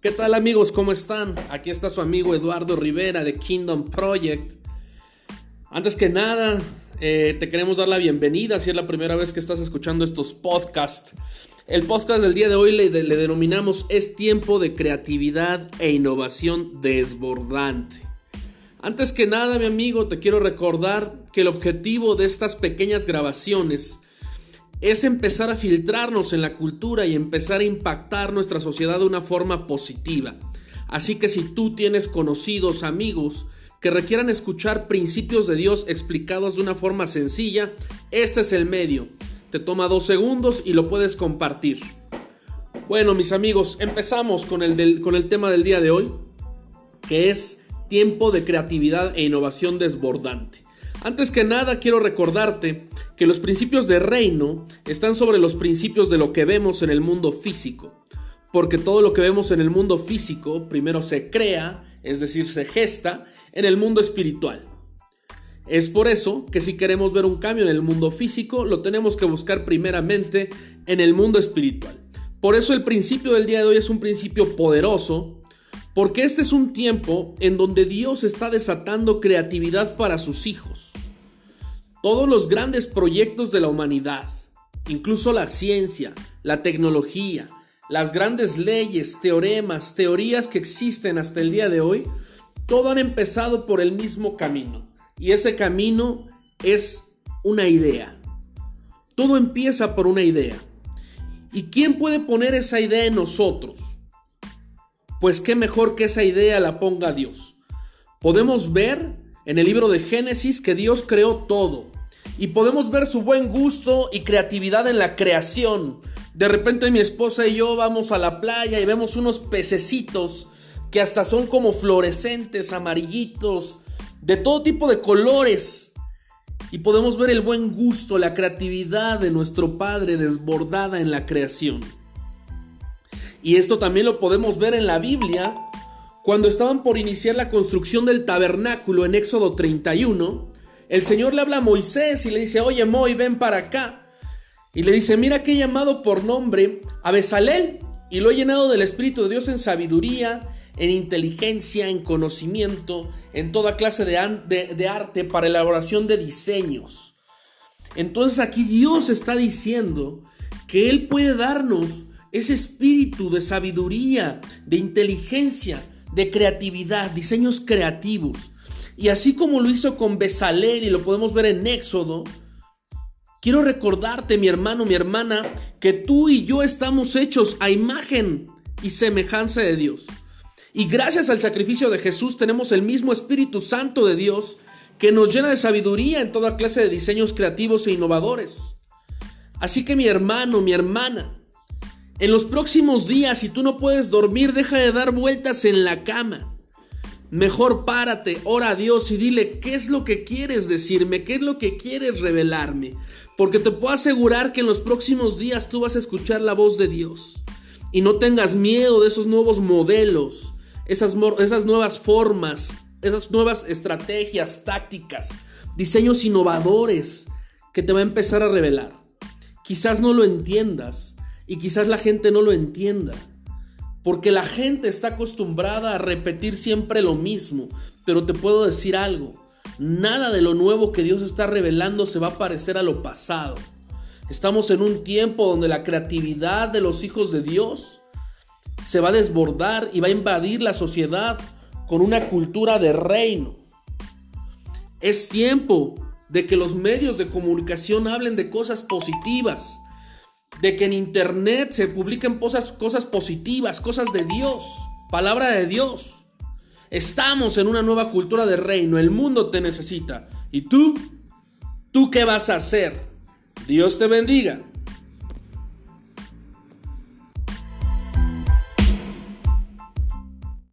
¿Qué tal amigos? ¿Cómo están? Aquí está su amigo Eduardo Rivera de Kingdom Project. Antes que nada, eh, te queremos dar la bienvenida si es la primera vez que estás escuchando estos podcasts. El podcast del día de hoy le, le denominamos Es tiempo de creatividad e innovación desbordante. Antes que nada, mi amigo, te quiero recordar que el objetivo de estas pequeñas grabaciones es empezar a filtrarnos en la cultura y empezar a impactar nuestra sociedad de una forma positiva. Así que si tú tienes conocidos, amigos, que requieran escuchar principios de Dios explicados de una forma sencilla, este es el medio. Te toma dos segundos y lo puedes compartir. Bueno, mis amigos, empezamos con el, con el tema del día de hoy, que es tiempo de creatividad e innovación desbordante. Antes que nada, quiero recordarte que los principios de reino están sobre los principios de lo que vemos en el mundo físico. Porque todo lo que vemos en el mundo físico primero se crea, es decir, se gesta, en el mundo espiritual. Es por eso que si queremos ver un cambio en el mundo físico, lo tenemos que buscar primeramente en el mundo espiritual. Por eso el principio del día de hoy es un principio poderoso, porque este es un tiempo en donde Dios está desatando creatividad para sus hijos. Todos los grandes proyectos de la humanidad, incluso la ciencia, la tecnología, las grandes leyes, teoremas, teorías que existen hasta el día de hoy, todo han empezado por el mismo camino. Y ese camino es una idea. Todo empieza por una idea. ¿Y quién puede poner esa idea en nosotros? Pues qué mejor que esa idea la ponga Dios. Podemos ver en el libro de Génesis que Dios creó todo y podemos ver su buen gusto y creatividad en la creación. De repente mi esposa y yo vamos a la playa y vemos unos pececitos que hasta son como fluorescentes, amarillitos, de todo tipo de colores. Y podemos ver el buen gusto, la creatividad de nuestro Padre desbordada en la creación. Y esto también lo podemos ver en la Biblia, cuando estaban por iniciar la construcción del tabernáculo en Éxodo 31 el Señor le habla a Moisés y le dice, oye Moy, ven para acá. Y le dice, mira que he llamado por nombre a Besalel y lo he llenado del Espíritu de Dios en sabiduría, en inteligencia, en conocimiento, en toda clase de, de arte para elaboración de diseños. Entonces aquí Dios está diciendo que Él puede darnos ese espíritu de sabiduría, de inteligencia, de creatividad, diseños creativos. Y así como lo hizo con Besalel y lo podemos ver en Éxodo, quiero recordarte, mi hermano, mi hermana, que tú y yo estamos hechos a imagen y semejanza de Dios. Y gracias al sacrificio de Jesús tenemos el mismo Espíritu Santo de Dios que nos llena de sabiduría en toda clase de diseños creativos e innovadores. Así que mi hermano, mi hermana, en los próximos días, si tú no puedes dormir, deja de dar vueltas en la cama. Mejor párate, ora a Dios y dile qué es lo que quieres decirme, qué es lo que quieres revelarme. Porque te puedo asegurar que en los próximos días tú vas a escuchar la voz de Dios. Y no tengas miedo de esos nuevos modelos, esas, esas nuevas formas, esas nuevas estrategias, tácticas, diseños innovadores que te va a empezar a revelar. Quizás no lo entiendas y quizás la gente no lo entienda. Porque la gente está acostumbrada a repetir siempre lo mismo. Pero te puedo decir algo. Nada de lo nuevo que Dios está revelando se va a parecer a lo pasado. Estamos en un tiempo donde la creatividad de los hijos de Dios se va a desbordar y va a invadir la sociedad con una cultura de reino. Es tiempo de que los medios de comunicación hablen de cosas positivas, de que en internet se publiquen cosas, cosas positivas, cosas de Dios, palabra de Dios. Estamos en una nueva cultura de reino, el mundo te necesita. ¿Y tú? ¿Tú qué vas a hacer? Dios te bendiga.